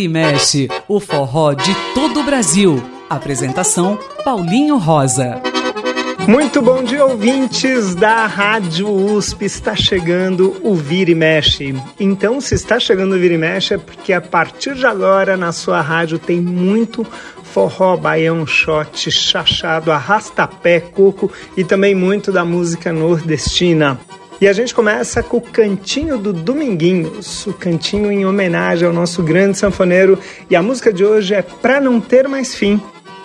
Vira e Mexe, o forró de todo o Brasil. Apresentação Paulinho Rosa. Muito bom dia, ouvintes da Rádio USP. Está chegando o Vira e Mexe. Então, se está chegando o Vira e Mexe, é porque a partir de agora na sua rádio tem muito forró, baião, shot, chachado, arrastapé, coco e também muito da música nordestina. E a gente começa com o Cantinho do Dominguinhos, o cantinho em homenagem ao nosso grande sanfoneiro. E a música de hoje é Pra Não Ter Mais Fim,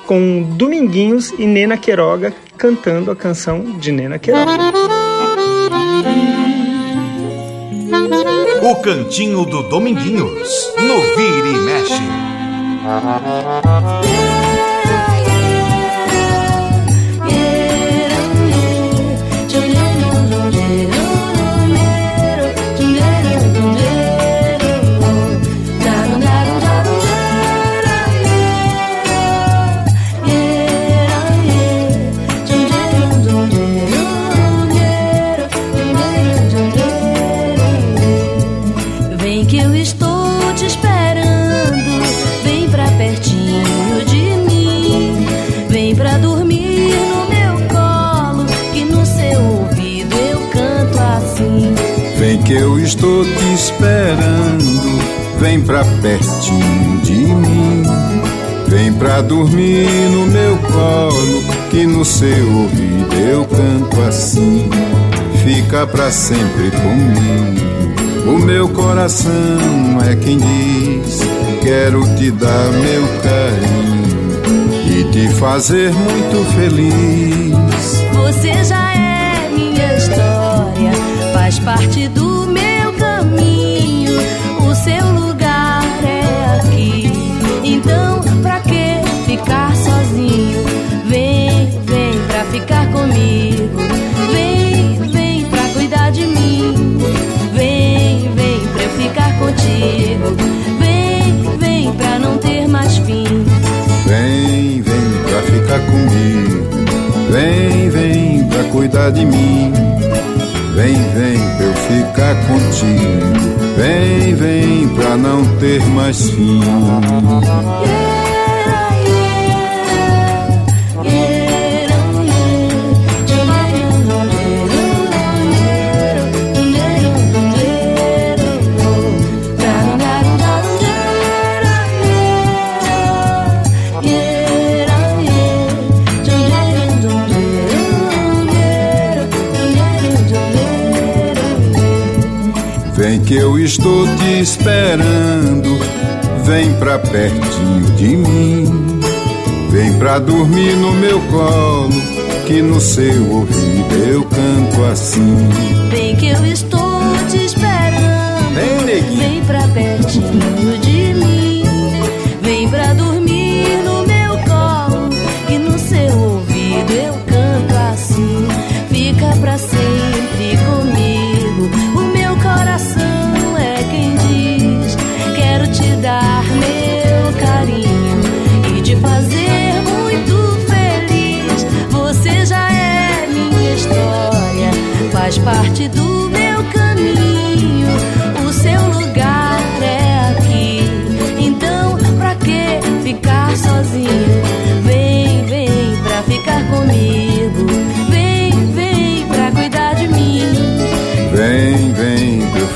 com Dominguinhos e Nena Queiroga cantando a canção de Nena Queiroga. O Cantinho do Dominguinhos, no Vira e Mexe. Estou te esperando. Vem pra pertinho de mim. Vem pra dormir no meu colo, que no seu ouvido eu canto assim. Fica pra sempre comigo. O meu coração é quem diz: Quero te dar meu carinho e te fazer muito feliz. Você já é minha história, faz parte do comigo. Vem, vem pra cuidar de mim. Vem, vem pra eu ficar contigo. Vem, vem pra não ter mais fim. Vem, vem pra ficar comigo. Vem, vem pra cuidar de mim. Vem, vem pra eu ficar contigo. Vem, vem pra não ter mais fim. Yeah. Estou te esperando. Vem pra pertinho de mim, vem pra dormir no meu colo, que no seu ouvido eu canto assim. Vem que eu estou te esperando. Vem, neguinho. Vem pra pertinho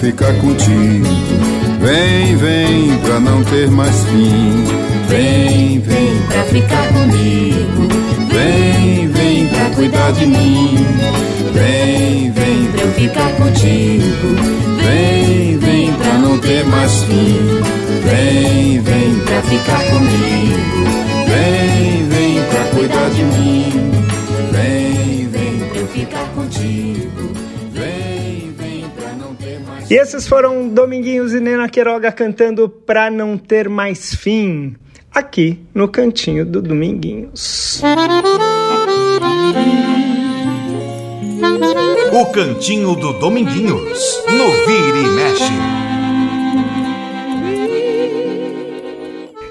ficar contigo. Vem, vem, pra não ter mais fim. Vem, vem, pra ficar comigo. Vem, vem, pra cuidar de mim. Vem, vem, pra eu ficar contigo. Vem, vem, pra não ter mais fim. Vem, vem, pra ficar comigo. Vem, vem, pra cuidar de mim. E esses foram Dominguinhos e Nena Queiroga cantando Pra Não Ter Mais Fim, aqui no cantinho do Dominguinhos. O cantinho do Dominguinhos, no Vira e Mexe.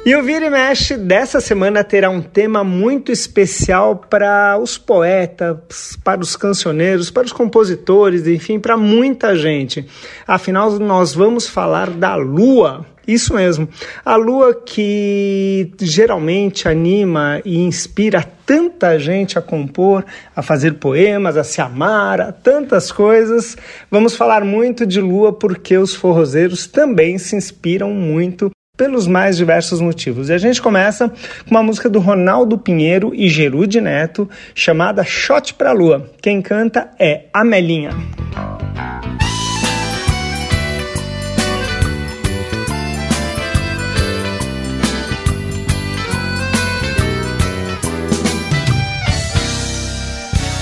E o Vira e Mexe dessa semana terá um tema muito especial para os poetas, para os cancioneiros, para os compositores, enfim, para muita gente. Afinal, nós vamos falar da Lua. Isso mesmo. A lua que geralmente anima e inspira tanta gente a compor, a fazer poemas, a se amar, a tantas coisas. Vamos falar muito de lua porque os forrozeiros também se inspiram muito pelos mais diversos motivos. E a gente começa com uma música do Ronaldo Pinheiro e Gerude Neto, chamada Shot pra Lua. Quem canta é Amelinha.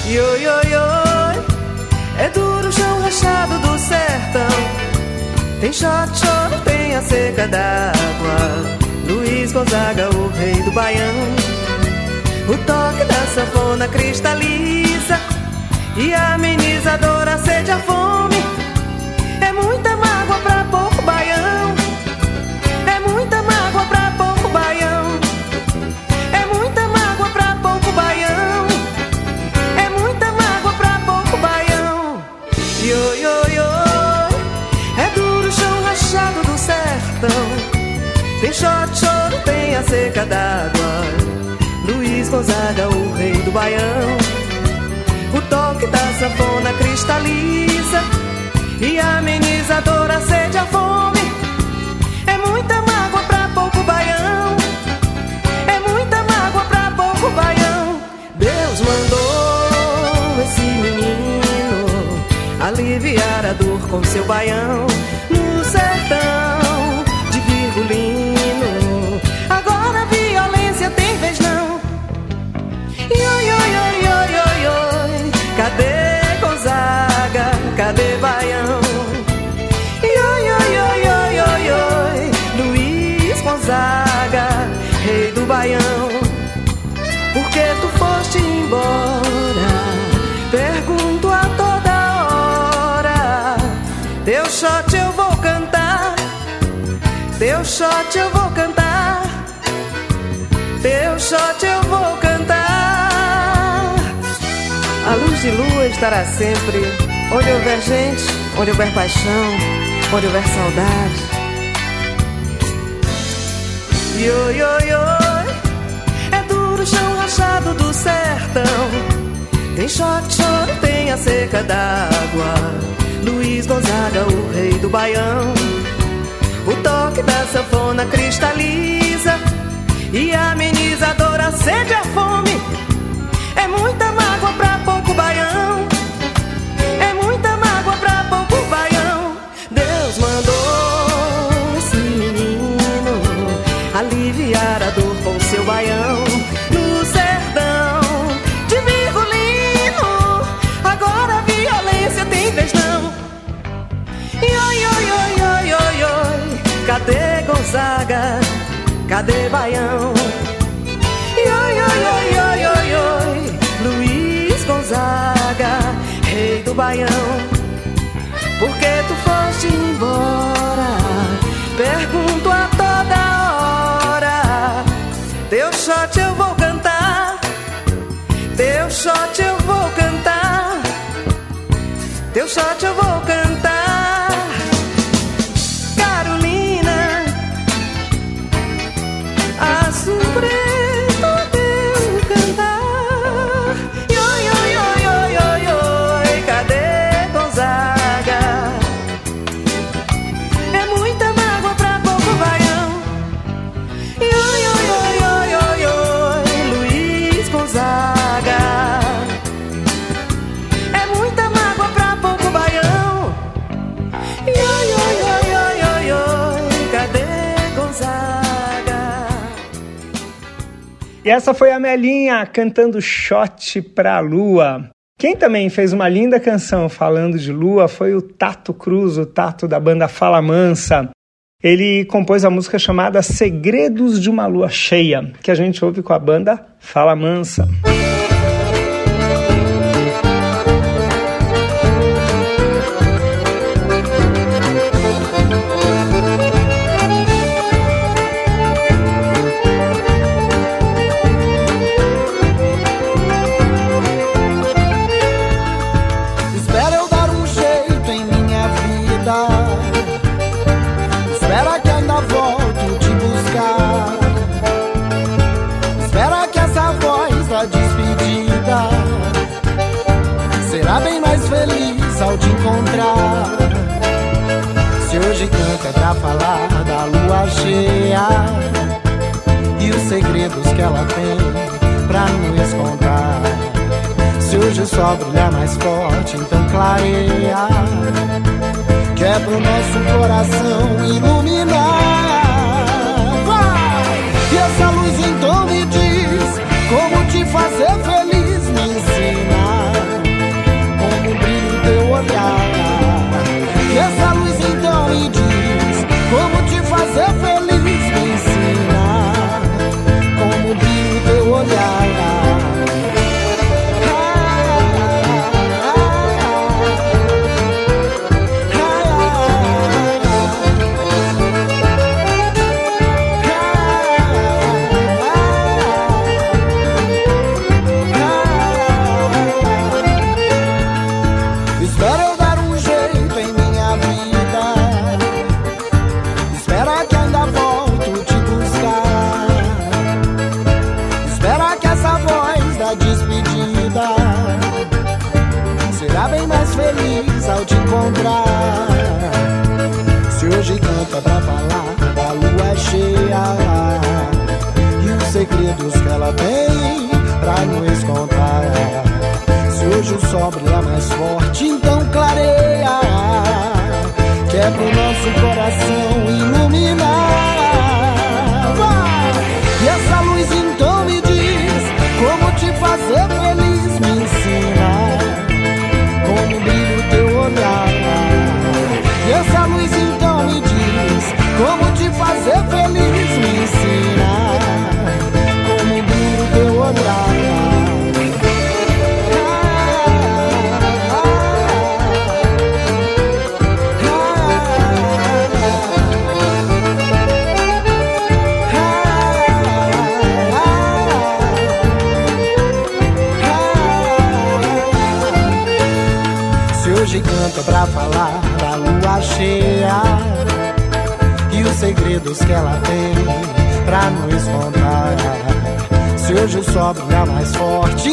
Yo, yo, yo, é duro o chão rachado do sertão tem shot, shot, tem a seca d'água. Luiz Gonzaga, o rei do baião. O toque da sanfona cristaliza e amenizadora a sede a fome. É muita seca d'água. Luiz Gonzaga, o rei do baião. O toque da sanfona cristaliza e amenizadora sede a fome. É muita mágoa pra pouco baião. É muita mágoa pra pouco baião. Deus mandou esse menino aliviar a dor com seu baião no sertão. Pergunto a toda hora. Teu shot eu vou cantar. Teu shot eu vou cantar. Teu shot eu vou cantar. A luz de lua estará sempre onde houver gente, onde houver paixão, onde houver saudade. Yo, yo, yo, é duro o chão rachado do sertão. Tem shot, choro, tem a seca d'água. Luiz Gonzaga, o rei do baião. O toque da sanfona cristaliza e amenizadora sede a fome. É muita mágoa Cadê Gonzaga? Cadê Baião? Oi, oi, oi, oi, oi, oi. Luiz Gonzaga, rei do Baião. Por que tu foste embora? Pergunto a toda hora. Teu shot eu vou cantar. Teu shot eu vou cantar. Teu shot eu vou cantar. E essa foi a Melinha cantando Shot pra Lua. Quem também fez uma linda canção falando de lua foi o Tato Cruz, o Tato da banda Fala Mansa. Ele compôs a música chamada Segredos de uma Lua Cheia, que a gente ouve com a banda Fala Mansa. Hoje canta pra falar da lua cheia e os segredos que ela tem pra nos contar. Se hoje o sol brilha mais forte, então clareia. Que é nosso coração iluminar. Vai! E essa luz então me diz como te fazer feliz, Se hoje o sol brilha mais forte,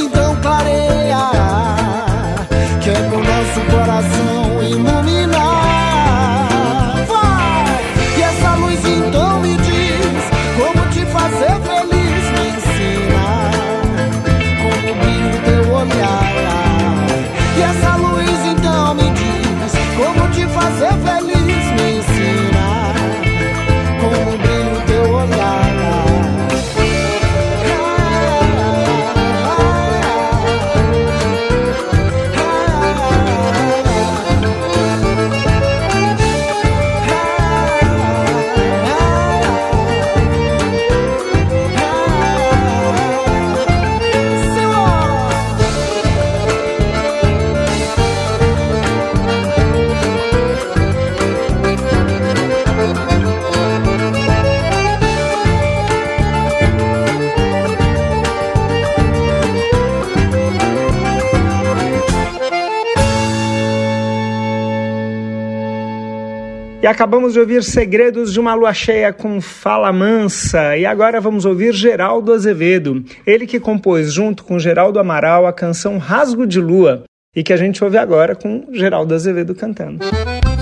E acabamos de ouvir Segredos de uma Lua Cheia com Fala Mansa. E agora vamos ouvir Geraldo Azevedo. Ele que compôs junto com Geraldo Amaral a canção Rasgo de Lua. E que a gente ouve agora com Geraldo Azevedo cantando. Olho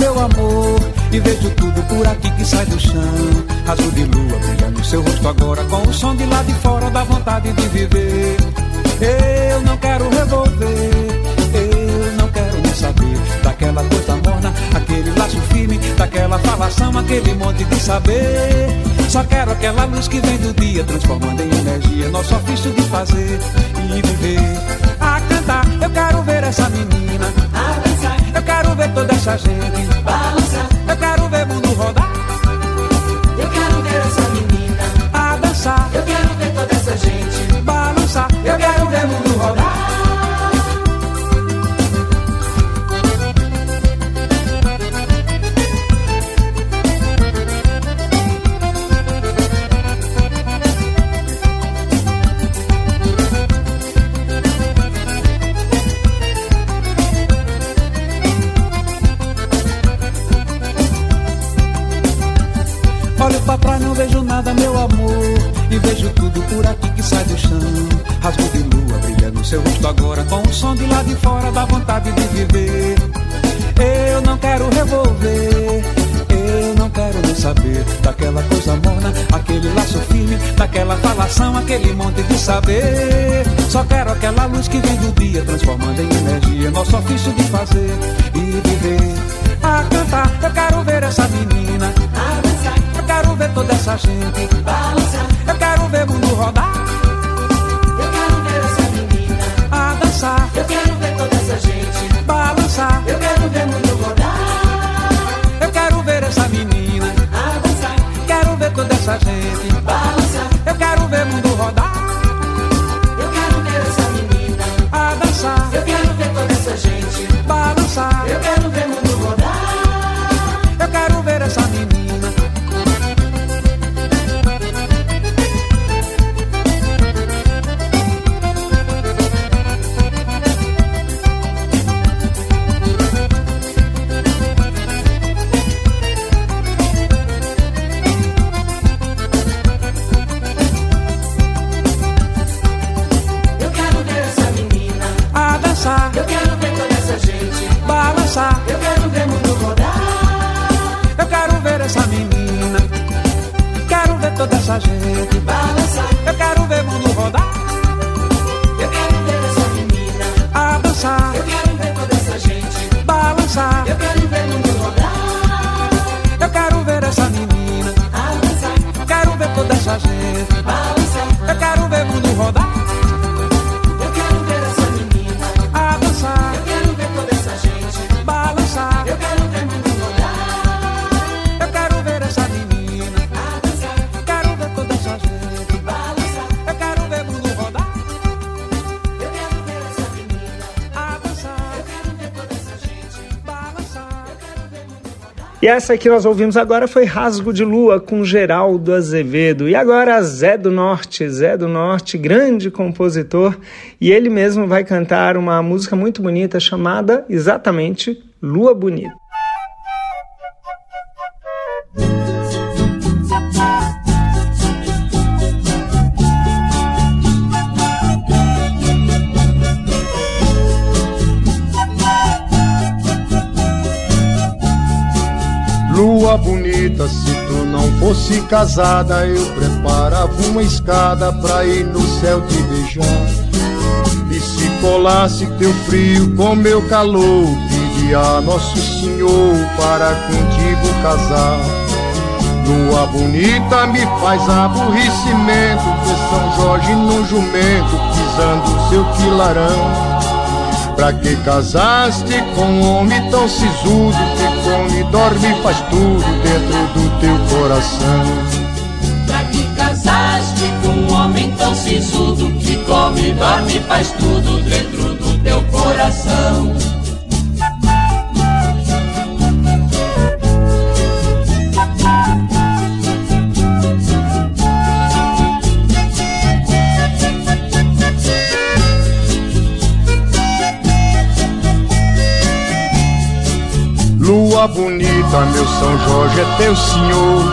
meu amor. E vejo tudo por aqui que sai do chão. Azul de lua brilha no seu rosto agora. Com o som de lá de fora, dá vontade de viver. Eu não quero revolver. Daquela falação, aquele monte de saber. Só quero aquela luz que vem do dia, transformando em energia nosso ofício de fazer e viver. A cantar, eu quero ver essa menina. A dançar, eu quero ver toda essa gente. Balançar, eu quero ver mundo da vontade de viver. Eu não quero revolver, eu não quero nem saber daquela coisa morna, aquele laço firme, daquela falação, aquele monte de saber. Só quero aquela luz que vem do dia, transformando em energia nosso ofício de fazer e viver. A cantar, eu quero ver essa menina. Eu quero ver toda essa gente. Eu quero ver o mundo rodar. Eu quero ver essa menina. A dançar. Eu quero Balançar. Eu quero ver mundo rodar. Eu quero ver essa menina. A dançar. Quero ver toda essa gente. Balançar. Eu quero ver mundo rodar. Essa que nós ouvimos agora foi Rasgo de Lua com Geraldo Azevedo. E agora Zé do Norte, Zé do Norte, grande compositor, e ele mesmo vai cantar uma música muito bonita chamada exatamente Lua Bonita. Lua bonita, se tu não fosse casada, eu preparava uma escada pra ir no céu te beijar. E se colasse teu frio com meu calor, pedia a Nosso Senhor para contigo casar. Lua bonita me faz aborrecimento, ver São Jorge num jumento, pisando seu quilarão. Pra que casaste com um homem tão sisudo Que come, dorme e faz tudo dentro do teu coração? Pra que casaste com um homem tão sisudo Que come, dorme e faz tudo dentro do teu coração Lua bonita, meu São Jorge é teu senhor.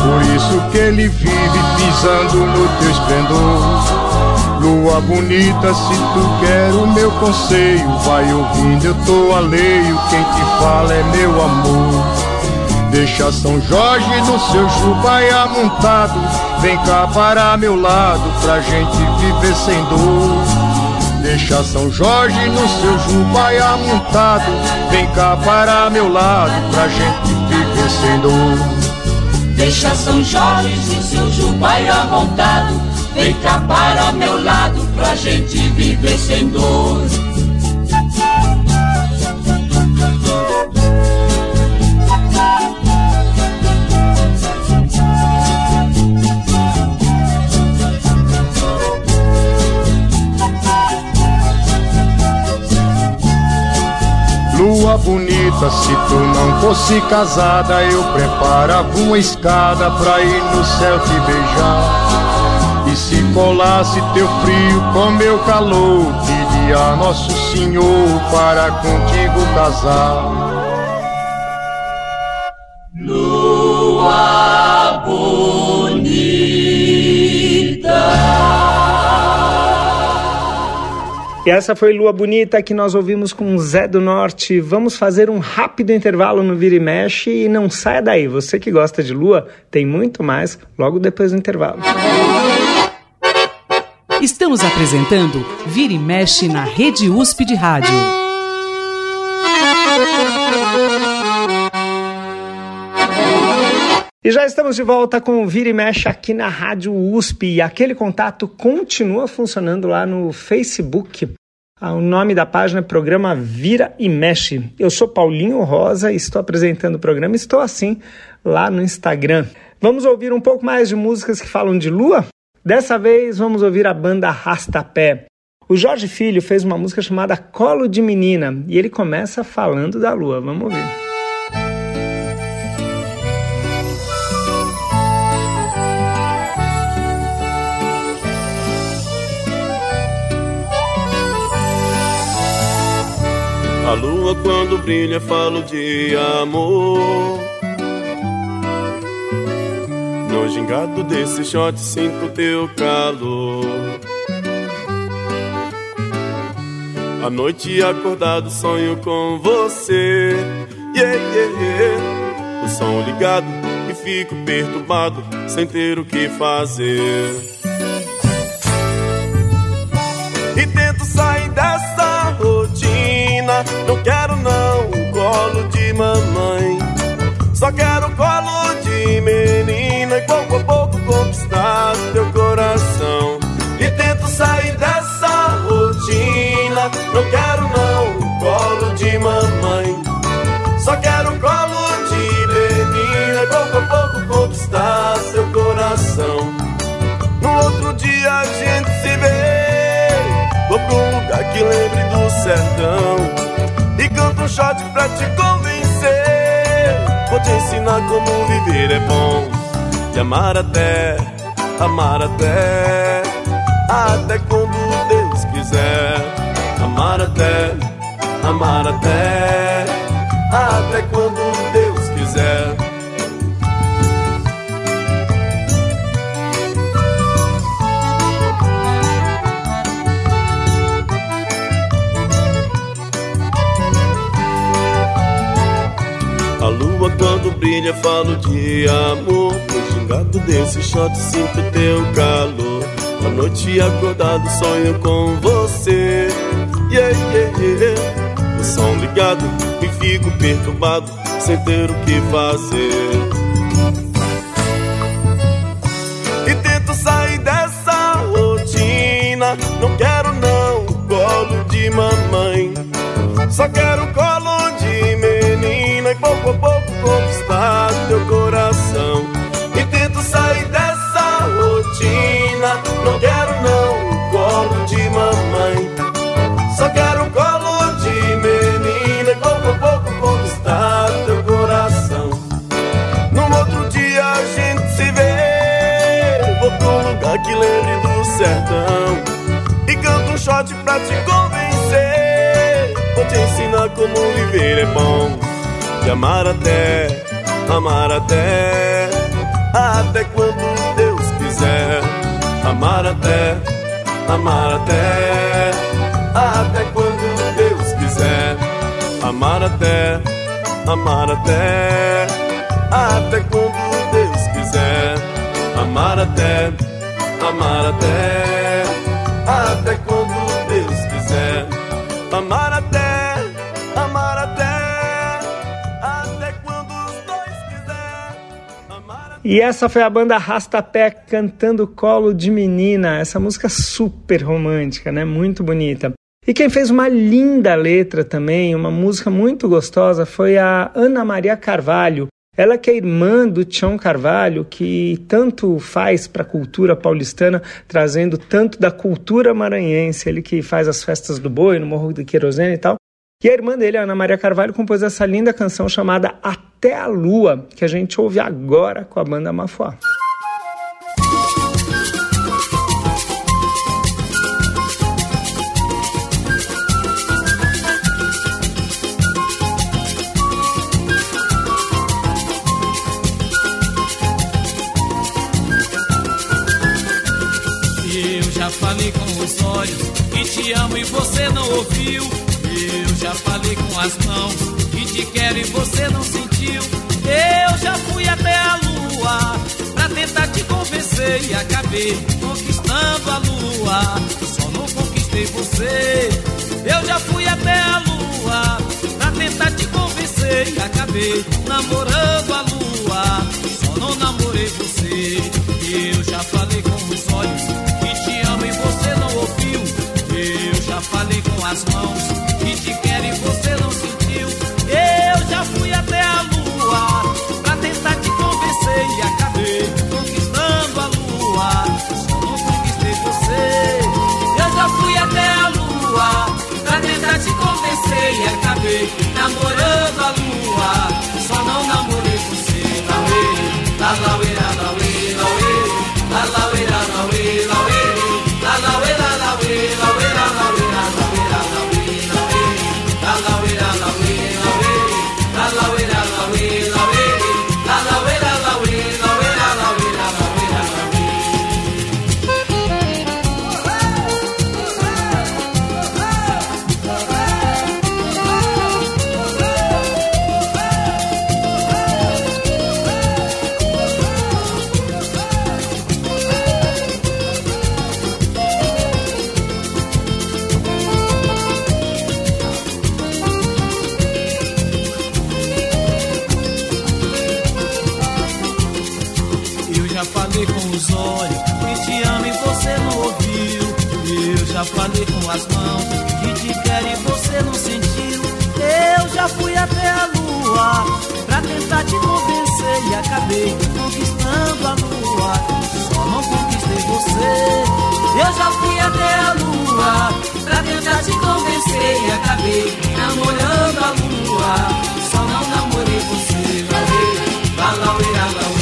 Por isso que ele vive pisando no teu esplendor. Lua bonita, se tu quer o meu conselho Vai ouvindo, eu tô alheio. Quem te fala é meu amor. Deixa São Jorge no seu jubaia montado. Vem cá para meu lado Pra gente viver sem dor Deixa São Jorge no seu jubaia montado. Vem cá para meu lado Pra gente viver sem dor Deixa São Jorge no seu jubaia montado. Vem cá para meu lado pra gente viver sem dor se tu não fosse casada, eu preparava uma escada pra ir no céu te beijar. E se colasse teu frio com meu calor, pedia a Nosso Senhor para contigo casar. E essa foi Lua Bonita que nós ouvimos com Zé do Norte. Vamos fazer um rápido intervalo no Vira e Mexe e não saia daí. Você que gosta de lua, tem muito mais logo depois do intervalo. Estamos apresentando Vira e Mexe na Rede USP de Rádio. E já estamos de volta com o Vira e Mexe aqui na Rádio USP. E aquele contato continua funcionando lá no Facebook. Ah, o nome da página é Programa Vira e Mexe. Eu sou Paulinho Rosa e estou apresentando o programa. Estou assim lá no Instagram. Vamos ouvir um pouco mais de músicas que falam de lua? Dessa vez vamos ouvir a banda Rastapé. O Jorge Filho fez uma música chamada Colo de Menina e ele começa falando da lua. Vamos ouvir. A lua quando brilha falo de amor. No gingado desse shot sinto teu calor. A noite acordado sonho com você. Yeah, yeah, yeah. O som ligado e fico perturbado sem ter o que fazer. E tento sair mamãe. Só quero colo de menina E pouco a pouco conquistar teu coração. E tento sair dessa rotina. Não quero não colo de mamãe. Só quero colo de menina E pouco a pouco conquistar seu coração. No outro dia a gente se vê. Vou pra um lugar que lembre do sertão. E canto um shot pra te Vou te ensinar como viver é bom. Te amar até, amar até Até quando Deus quiser. Amar até, amar até Até quando Deus quiser A lua quando brilha falo de amor. No gingado desse shot sinto teu calor. A noite acordado sonho com você. Yeah, yeah, yeah. O som ligado e fico perturbado Sem ter o que fazer. E tento sair dessa rotina. Não quero não colo de mamãe. Só quero colo de menina que lembre do sertão. E canto um shot pra te convencer. Vou te ensinar como viver é bom. Te amar até, amar até. Até quando Deus quiser. Amar até, amar até. Até quando Deus quiser. Amar até, amar até. Até quando Deus quiser. Amar até, amar até Até quando Deus quiser Amar até, amar até Até quando os dois quiser Amar E essa foi a banda Rastapé cantando Colo de Menina, essa música super romântica, né? Muito bonita. E quem fez uma linda letra também, uma música muito gostosa, foi a Ana Maria Carvalho. Ela que é irmã do Tião Carvalho, que tanto faz para a cultura paulistana, trazendo tanto da cultura maranhense, ele que faz as festas do boi no Morro do Querosene e tal. E a irmã dele, Ana Maria Carvalho, compôs essa linda canção chamada Até a Lua, que a gente ouve agora com a banda Mafuá. Olhos que te amo e você não ouviu. Eu já falei com as mãos que te quero e você não sentiu. Eu já fui até a lua pra tentar te convencer e acabei conquistando a lua. Só não conquistei você. Eu já fui até a lua pra tentar te convencer e acabei namorando a lua. Só não namorei você. Eu já falei com os olhos já falei com as mãos que te quero e você não sentiu. Eu já fui até a lua pra tentar te convencer e acabei conquistando a lua. Só não conquistei você. Eu já fui até a lua pra tentar te convencer e acabei namorando a lua. Já falei com os olhos que te amo e você não ouviu. Eu já falei com as mãos que te quero e você não sentiu. Eu já fui até a lua pra tentar te convencer e acabei conquistando a lua. Só não conquistei você. Eu já fui até a lua pra tentar te convencer e acabei namorando a lua. Só não namorei você. Lauê, la lauê,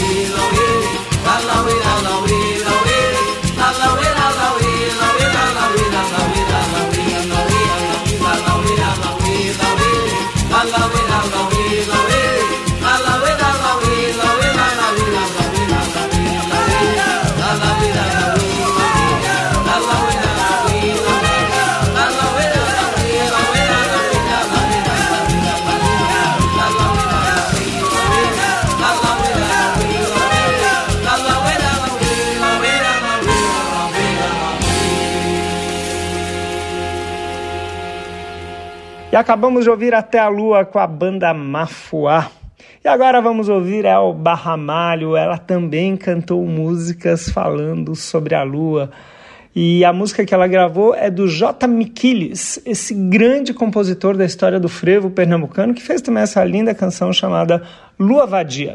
E acabamos de ouvir Até a Lua com a banda Mafuá. E agora vamos ouvir El Barramalho. Ela também cantou músicas falando sobre a lua. E a música que ela gravou é do J. Miquiles, esse grande compositor da história do frevo pernambucano, que fez também essa linda canção chamada Lua Vadia.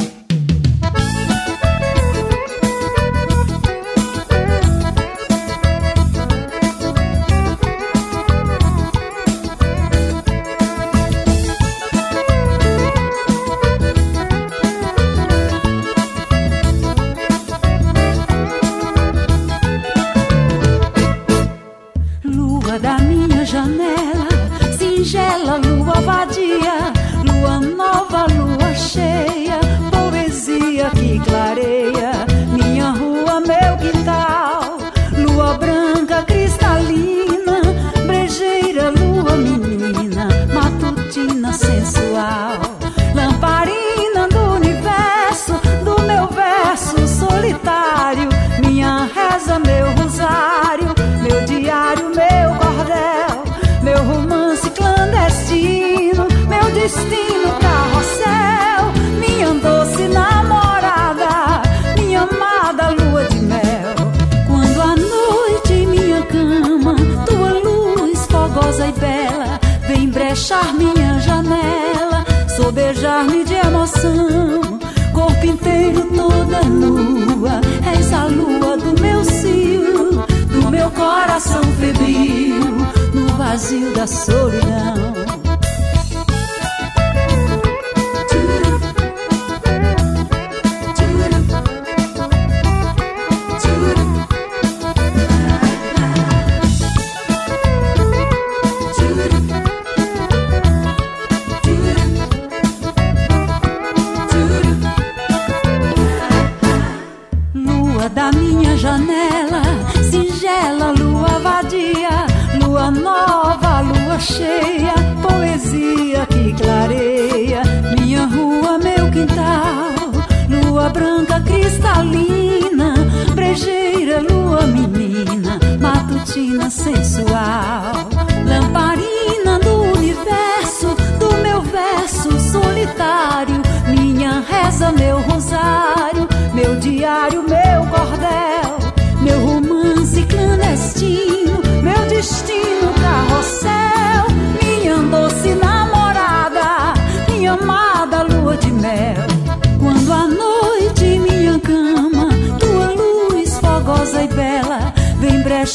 Toda nua, és a lua do meu cio, do meu coração febril, no vazio da solidão. Matutina sensual.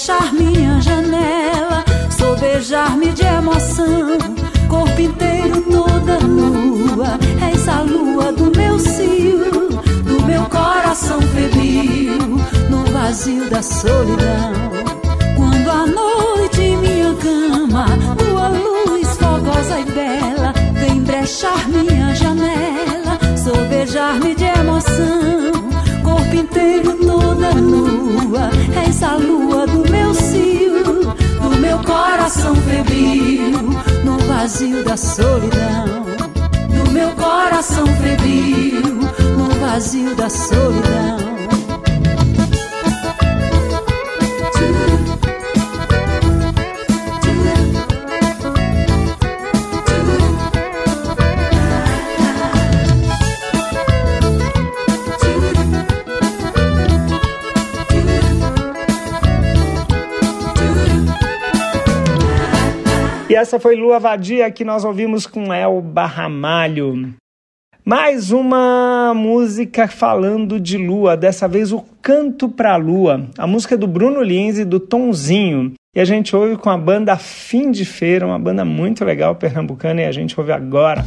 Vem brechar minha janela, sobejar-me de emoção, corpo inteiro toda nua, és a lua do meu cio, do meu coração febril, no vazio da solidão. Quando a noite em minha cama, tua luz fogosa e bela vem brechar minha janela, sobejar-me de emoção, inteiro toda nua, és a lua do meu cio, do meu coração febril, no vazio da solidão. Do meu coração febril, no vazio da solidão. Essa foi Lua Vadia que nós ouvimos com Elba Ramalho. Mais uma música falando de lua, dessa vez o Canto pra Lua, a música do Bruno Lins e do Tonzinho. E a gente ouve com a banda Fim de Feira, uma banda muito legal pernambucana, e a gente ouve agora.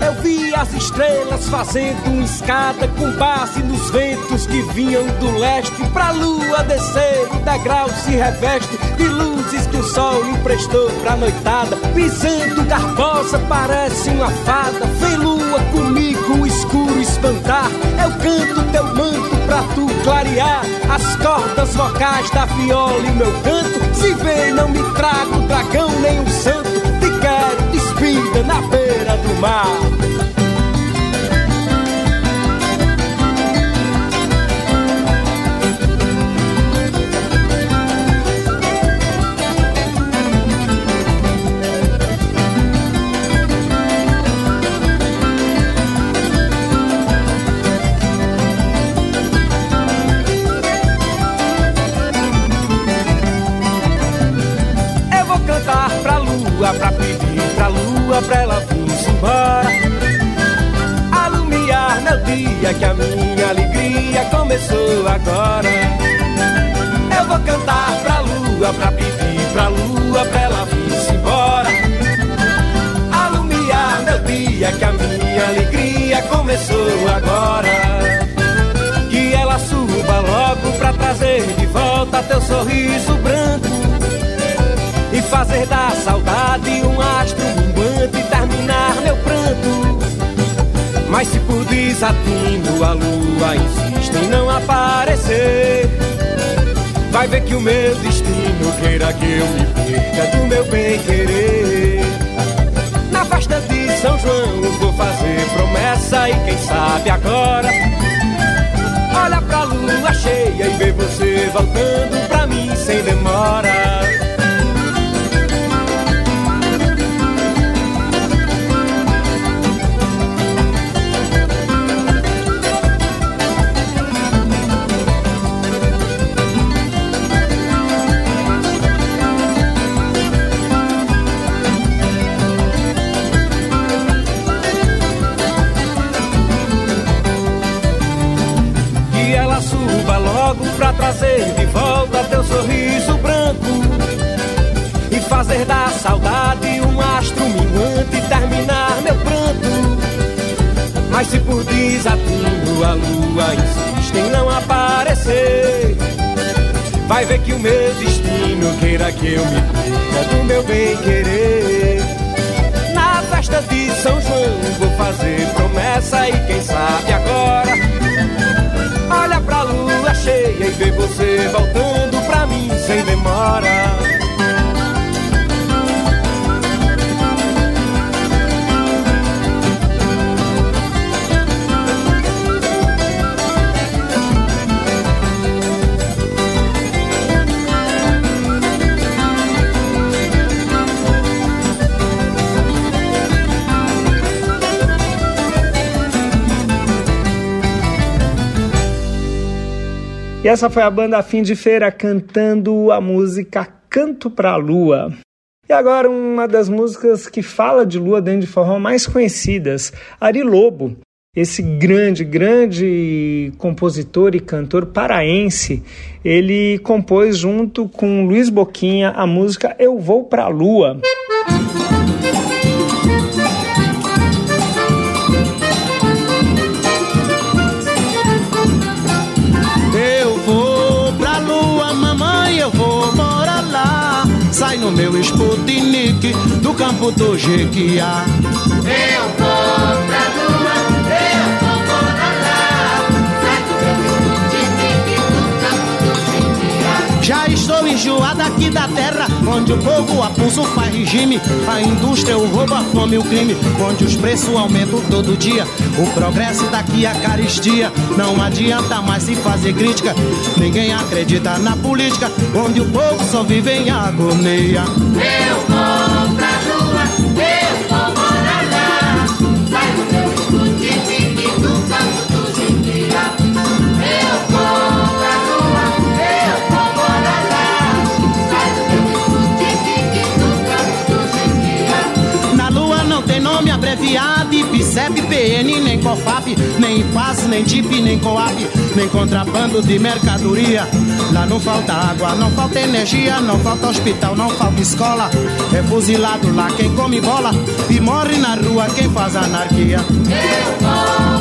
Eu vi as estrelas fazendo uma escada com base nos ventos que vinham do leste pra lua descer. O degrau se reveste de luzes que o sol emprestou pra noitada. Pisando garbosa parece uma fada. Vem lua comigo, o escuro espantar. Eu canto teu manto pra tu clarear as cordas vocais da viola e meu canto. Se vem, não me trago dragão nem um santo. Te quero despida na beira do mar. Pra ela vir-se embora. Alumiar meu dia, que a minha alegria começou agora. Eu vou cantar pra lua, pra pedir pra lua, pra ela vir-se embora. Alumiar meu dia, que a minha alegria começou agora. Que ela suba logo pra trazer de volta teu sorriso branco e fazer da saudade um astro terminar meu pranto. Mas se por desatino a lua insiste em não aparecer, vai ver que o meu destino queira que eu me perca do meu bem querer. Na festa de São João vou fazer promessa e quem sabe agora lua insiste em não aparecer, vai ver que o meu destino queira que eu me perca do meu bem querer. Na festa de São João vou fazer promessa e quem sabe agora olha pra lua cheia e vê você voltando pra mim sem demora. E essa foi a banda Fim de Feira cantando a música Canto pra Lua. E agora uma das músicas que fala de lua dentro de forró mais conhecidas, Ari Lobo. Esse grande, grande compositor e cantor paraense, ele compôs junto com Luiz Boquinha a música Eu Vou Pra Lua. No meu Sputnik do campo do Jequiá. Eu vou pra lua, Já estou enjoada aqui da terra, onde o povo a pulso faz regime, a indústria, o roubo, a fome, o crime, onde os preços aumentam todo dia, o progresso daqui a caristia, não adianta mais se fazer crítica, ninguém acredita na política, onde o povo só vive em agonia. Eu abreviado, IPCEP, PN, nem COFAP, nem IPAS, nem TIP, nem COAP, nem contrabando de mercadoria. Lá não falta água, não falta energia, não falta hospital, não falta escola. É fuzilado lá quem come bola e morre na rua quem faz anarquia. Eu vou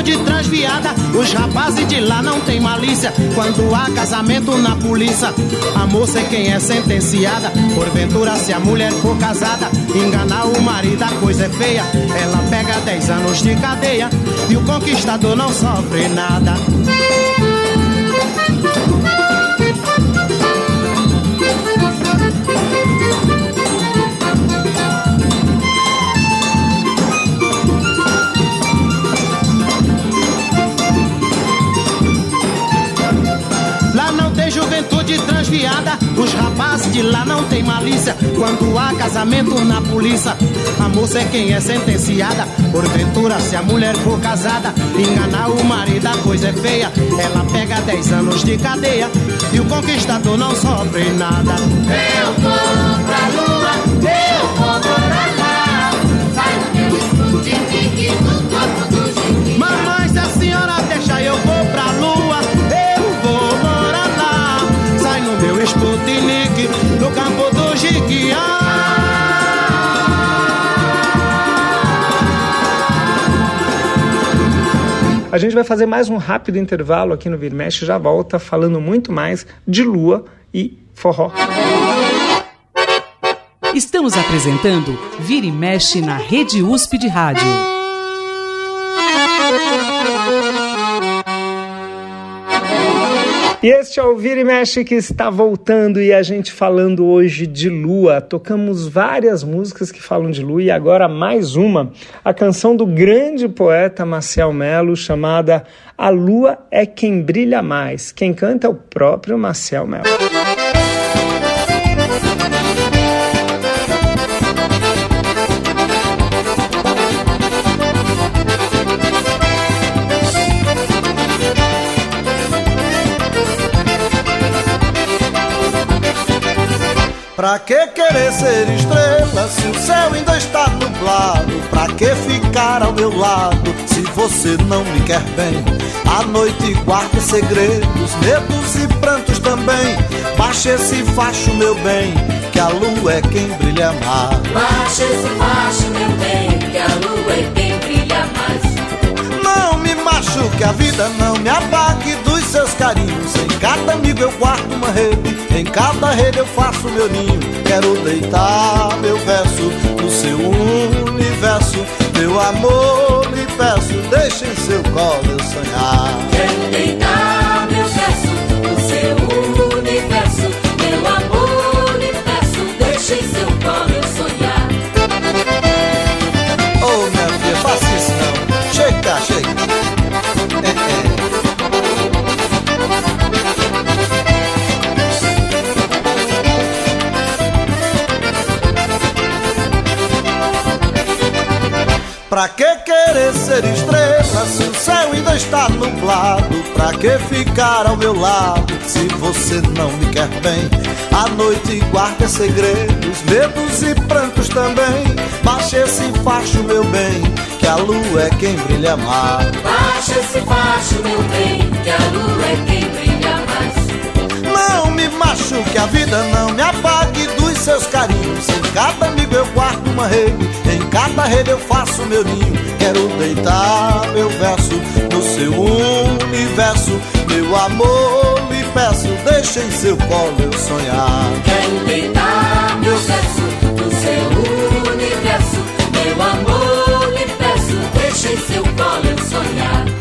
juventude transviada, os rapazes de lá não tem malícia. Quando há casamento na polícia, a moça é quem é sentenciada. Porventura, se a mulher for casada, enganar o marido, a coisa é feia. Ela pega 10 anos de cadeia e o conquistador não sofre nada. Os rapazes de lá não tem malícia. Quando há casamento na polícia, a moça é quem é sentenciada. Porventura, se a mulher for casada, enganar o marido, a coisa é feia. Ela pega 10 anos de cadeia e o conquistador não sofre nada. Eu vou no Sputnik, no campo do Jequiá. A gente vai fazer mais um rápido intervalo aqui no Vir Mexe, já volta falando muito mais de lua e forró. Estamos apresentando Vira e Mexe na Rede USP de Rádio. E este é o Vira e Mexe que está voltando e a gente falando hoje de lua. Tocamos várias músicas que falam de lua e agora mais uma, a canção do grande poeta Marcial Melo chamada A Lua é Quem Brilha Mais. Quem canta é o próprio Marcial Melo. Pra que querer ser estrela se o céu ainda está nublado? Pra que ficar ao meu lado se você não me quer bem? A noite guarda segredos, medos e prantos também. Baixa esse facho, meu bem, que a lua é quem brilha mais. Baixa esse facho, meu bem, que a lua é quem brilha mais. Não me machuque, a vida não me apague carinhos. Em cada amigo eu guardo uma rede, em cada rede eu faço meu ninho. Quero deitar meu verso no seu universo. Meu amor, lhe peço, deixe em seu colo eu sonhar. Pra que querer ser estrela se o céu ainda está nublado? Pra que ficar ao meu lado se você não me quer bem? A noite guarda segredos, medos e prantos também. Baixe esse facho, meu bem, que a lua é quem brilha mais. Baixa esse facho, meu bem, que a lua é quem brilha mais. Não me machuque, a vida não me apague dos seus carinhos. Em cada amigo eu guardo uma rede, cada rede eu faço meu ninho. Quero deitar meu verso no seu universo. Meu amor, lhe peço, deixe em seu colo eu sonhar. Quero deitar meu verso no seu universo. Meu amor, lhe peço, deixe em seu colo eu sonhar.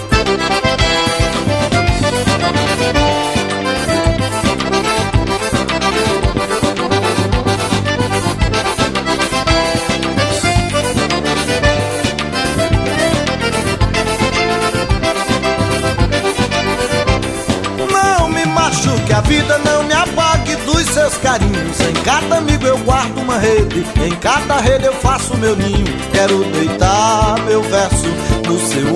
A vida não me apague dos seus carinhos. Em cada amigo eu guardo uma rede, em cada rede eu faço meu ninho. Quero deitar meu verso no seu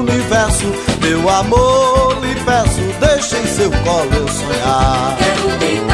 universo. Meu amor, lhe peço, deixe em seu colo eu sonhar. Quero deitar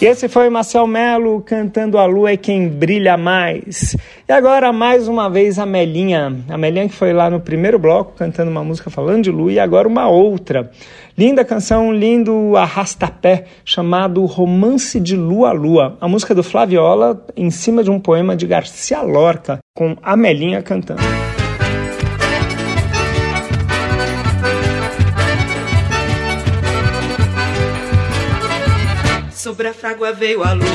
E esse foi Marcel Melo cantando A Lua é Quem Brilha Mais. E agora, mais uma vez, a Melinha. A Melinha que foi lá no primeiro bloco cantando uma música falando de lua e agora uma outra. Linda canção, lindo arrastapé, chamado Romance de Lua a Lua. A música do Flaviola em cima de um poema de Garcia Lorca, com a Melinha cantando. Sobre a frágua veio a lua,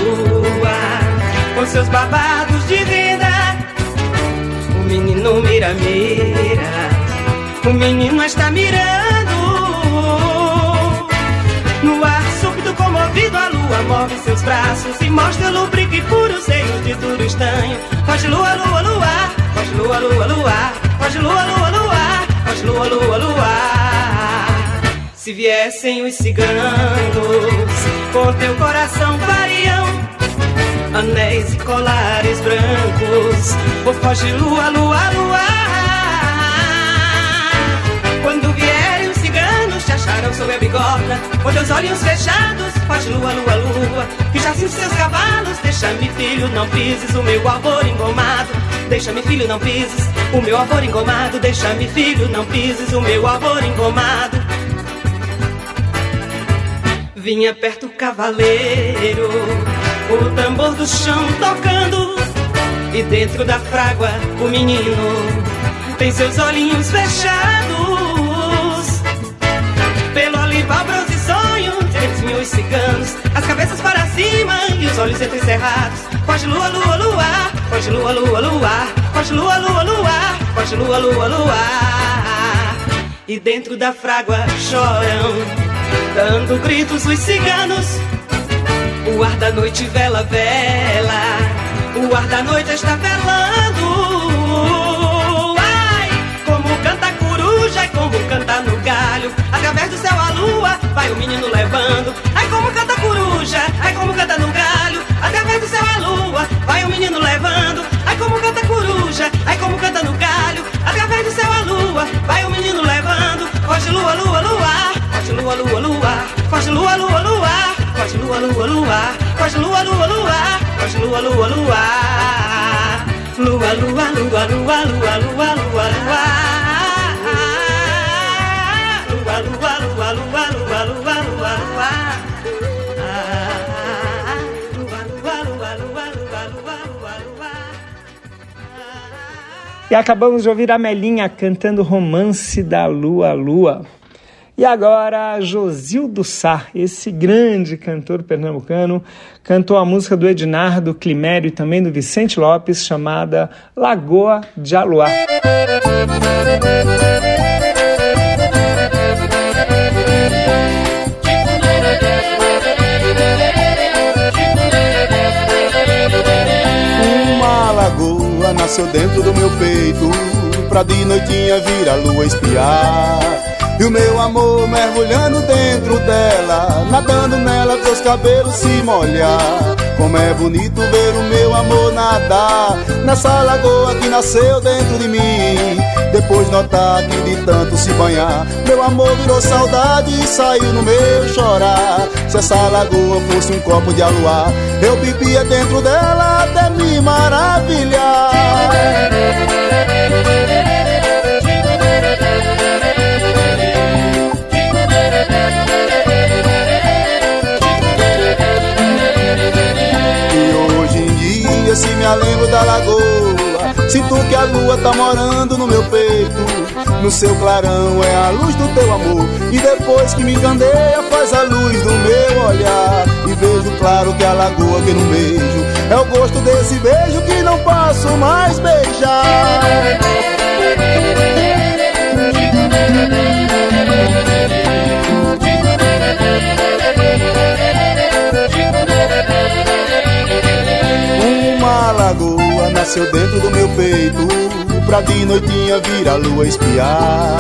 com seus babados de vida. O menino mira, mira, o menino está mirando. No ar súbito, comovido, a lua move seus braços e mostra lubrique puro, seio de duro estanho. Foge lua, lua, lua, foge lua, lua, lua, foge lua, lua, lua, foge lua, lua, lua. Se viessem os ciganos, com teu coração fariam anéis e colares brancos. O foge lua, lua, lua. Quando vierem os ciganos, te acharão sob a bigorna, com teus olhos fechados. Foge lua, lua, lua. Que já os seus cavalos. Deixa-me, filho, não pises o meu avô engomado. Deixa-me, filho, não pises o meu avô engomado. Deixa-me, filho, não pises o meu avô engomado. Vinha perto o cavaleiro, o tambor do chão tocando. E dentro da frágua o menino tem seus olhinhos fechados. Pelo olival, bronze sonho, desviam os ciganos, as cabeças para cima e os olhos entrecerrados. Foge lua, lua, lua, foge lua, lua, lua, foge lua, lua, lua, foge lua, lua, lua. E dentro da frágua choram dando gritos os ciganos. O ar da noite vela, vela. O ar da noite está velando. Ai, como canta a coruja, ai, como canta no galho. Através do céu a lua, vai o menino levando. Ai, como canta a coruja, ai, como canta no galho. E acabamos de ouvir a Melinha cantando Romance da Lua Lua. E agora, Josildo Sá, esse grande cantor pernambucano, cantou a música do Ednardo Climério e também do Vicente Lopes, chamada Lagoa de Aluá. Nasceu dentro do meu peito Pra de noitinha vir a lua espiar. E o meu amor mergulhando dentro dela Nadando nela, teus cabelos se molhar como é bonito ver o meu amor nadar Nessa lagoa que nasceu dentro de mim. Depois notar que de tanto se banhar Meu amor virou saudade e saiu no meu chorar. Se essa lagoa fosse um copo de aluar Eu bebia dentro dela até me maravilhar lembro da lagoa. Sinto que a lua tá morando no meu peito. No seu clarão é a luz do teu amor. E depois que me encandeia faz a luz do meu olhar. E vejo claro que a lagoa que não beijo É o gosto desse beijo que não posso mais beijar nasceu dentro do meu peito Pra de noitinha vir a lua espiar.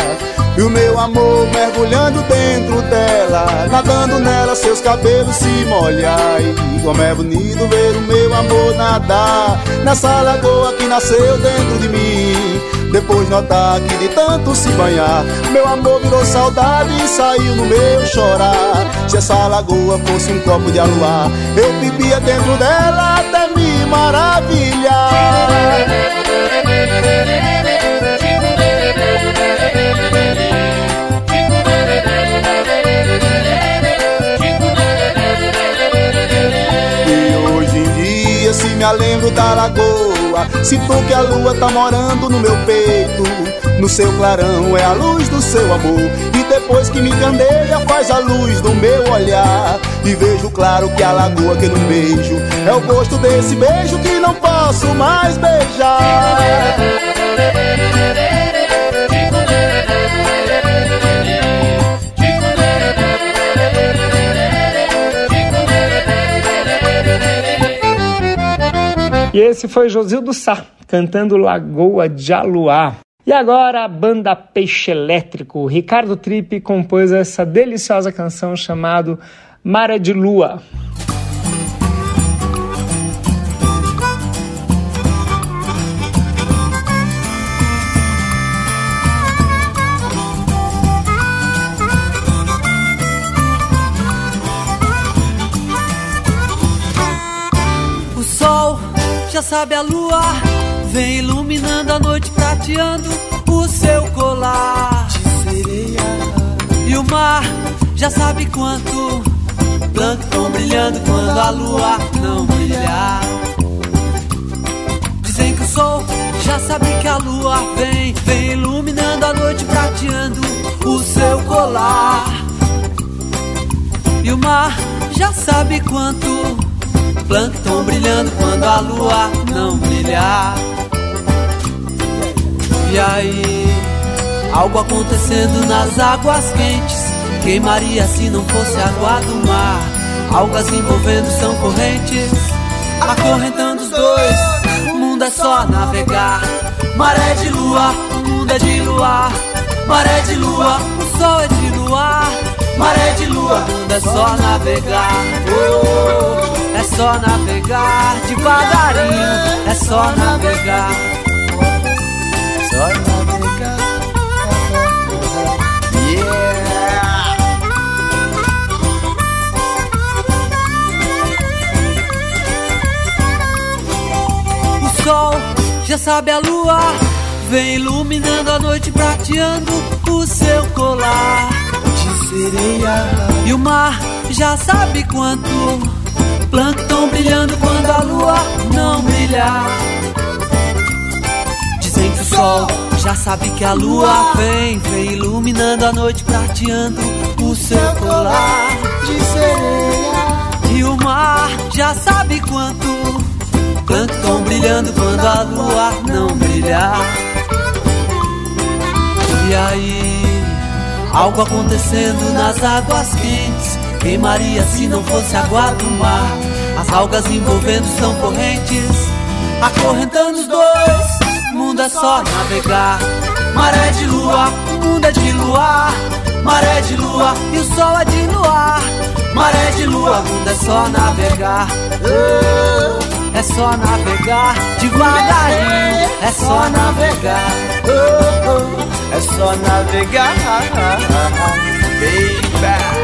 E o meu amor mergulhando dentro dela Nadando nela seus cabelos se molhar. E como é bonito ver o meu amor nadar Nessa lagoa que nasceu dentro de mim. Depois notar que de tanto se banhar Meu amor virou saudade e saiu no meu chorar. Se essa lagoa fosse um copo de aluar Eu bebia dentro dela até me maravilhar E hoje em dia se me lembro da lagoa Sinto que a lua tá morando no meu peito. No seu clarão é a luz do seu amor E depois que me candeia faz a luz do meu olhar. E vejo claro que a lagoa que não beijo É o gosto desse beijo que não posso mais beijar E esse foi Josildo Sá, cantando Lagoa de Aluá. E agora a banda Peixe Elétrico. Ricardo Tripe compôs essa deliciosa canção chamada Mara de Lua. A lua vem iluminando a noite prateando o seu colar. De sereia. E o mar já sabe quanto plâncton brilhando quando a lua não brilhar dizem que o sol já sabe que a lua vem vem iluminando a noite prateando o seu colar. E o mar já sabe quanto Plâncton brilhando quando a lua não brilhar. E aí, algo acontecendo nas águas quentes. Queimaria se não fosse água do mar. Algas envolvendo são correntes, acorrentando os dois. O mundo é só navegar. Maré de lua, o mundo é de luar. Maré de lua, o sol é de luar. Maré de lua, o mundo é só navegar. Oh. É só navegar devagarinho, é só navegar. Só navegar. Yeah. O sol já sabe a lua, vem iluminando a noite, prateando o seu colar de sereia. E o mar já sabe quanto Plâncton brilhando quando a lua não brilhar. Dizem que o sol já sabe que a lua vem, vem iluminando a noite, prateando o seu colar de sereia. E o mar já sabe quanto Plâncton brilhando quando a lua não brilhar. E aí, algo acontecendo nas águas quentes Queimaria se não fosse água do mar. As algas envolvendo são correntes, acorrentando os dois. Mundo é só navegar, maré de lua, mundo é de luar, maré de lua e o sol é de luar. Maré de lua, mundo é só navegar. É só navegar devagarinho, é só navegar. É só navegar, baby.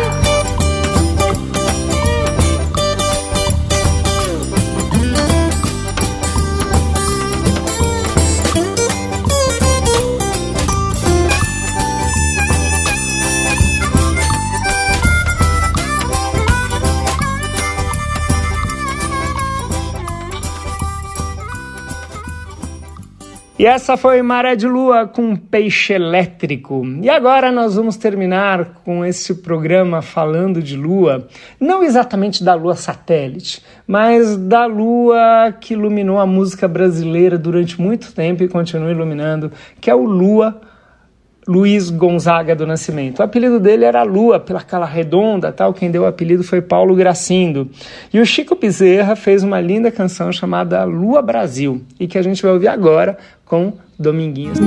E essa foi Maré de Lua com Peixe Elétrico. E agora nós vamos terminar com esse programa falando de Lua, não exatamente da Lua satélite, mas da Lua que iluminou a música brasileira durante muito tempo e continua iluminando, que é o Lua Luiz Gonzaga do Nascimento. O apelido dele era Lua, pela cala redonda, tal. Quem deu o apelido foi Paulo Gracindo. E o Chico Bezerra fez uma linda canção chamada Lua Brasil, e que a gente vai ouvir agora com Dominguinhos.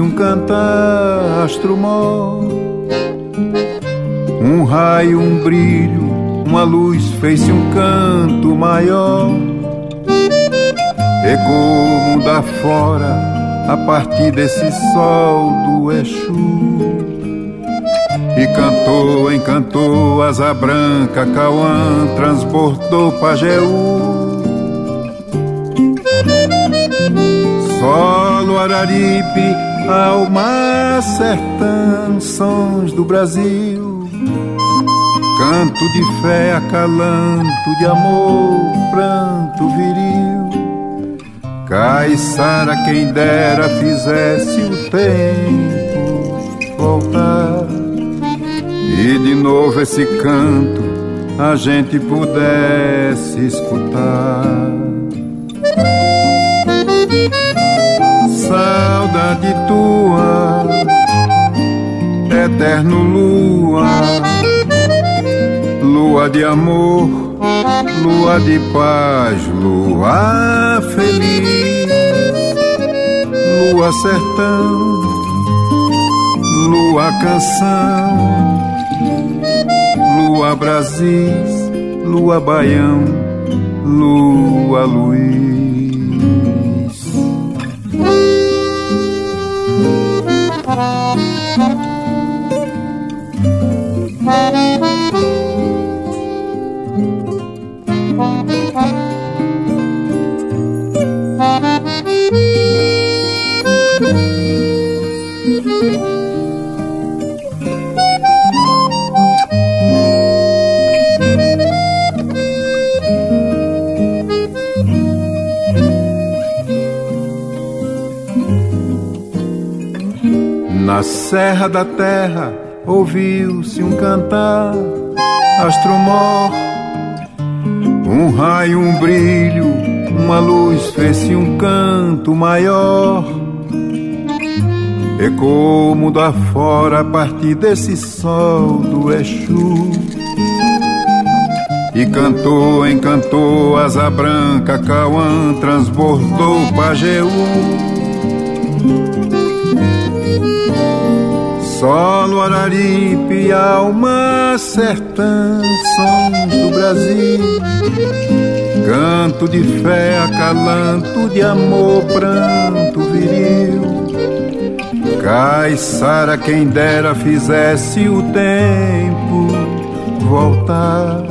Um cantar astro mor. Um raio, um brilho, uma luz fez-se um canto maior. Ecoou mundo fora a partir desse sol do Exu. E cantou, encantou asa branca, Cauã transbordou Pajeú. Solo Araripe, alma sertão, sons do Brasil. Canto de fé, acalanto de amor, pranto viril. Caiçara, quem dera fizesse o tempo voltar. E de novo esse canto a gente pudesse escutar. Saudade tua, eterno lua, lua de amor, lua de paz, lua feliz, lua sertão, lua canção, lua Brasis, lua baião, lua Luiz. Thank you. Na serra da terra ouviu-se um cantar astro mor, um raio, um brilho, uma luz fez-se um canto maior. Ecoou mundo afora a partir desse sol do Exu. E cantou, encantou asa branca, Cauã transbordou Pajeú. Solo Araripe, alma sertão, sons do Brasil. Canto de fé, acalanto de amor, pranto viril. Caiçara, quem dera fizesse o tempo voltar.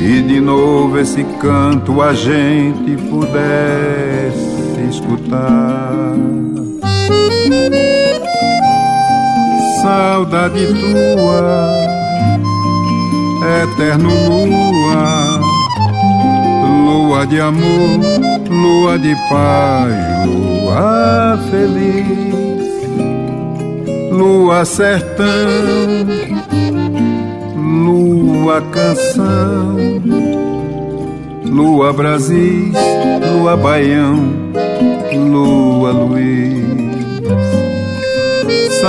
E de novo esse canto a gente pudesse escutar saudade tua, eterno lua, lua de amor, lua de paz, lua feliz, lua sertão, lua canção, lua Brasil, lua Baião, lua Luiz,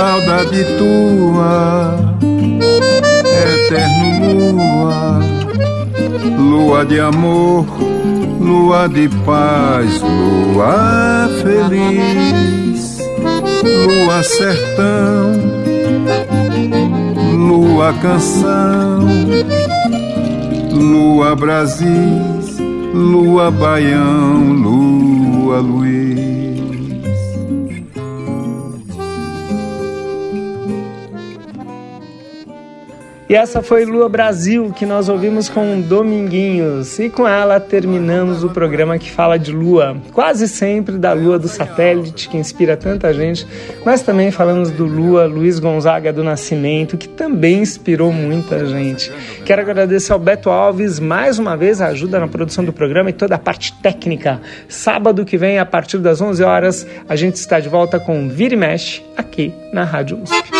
saudade tua eterno lua, lua de amor, lua de paz, lua feliz, lua sertão, lua canção, lua Brasil, lua Baião, lua Luiz. E essa foi Lua Brasil, que nós ouvimos com Dominguinhos. E com ela terminamos o programa que fala de lua, quase sempre da lua do satélite, que inspira tanta gente, mas também falamos do Lua Luiz Gonzaga do Nascimento, que também inspirou muita gente. Quero agradecer ao Beto Alves mais uma vez a ajuda na produção do programa e toda a parte técnica. Sábado que vem, a partir das 11 horas, a gente está de volta com Vira e Mexe aqui na Rádio USP.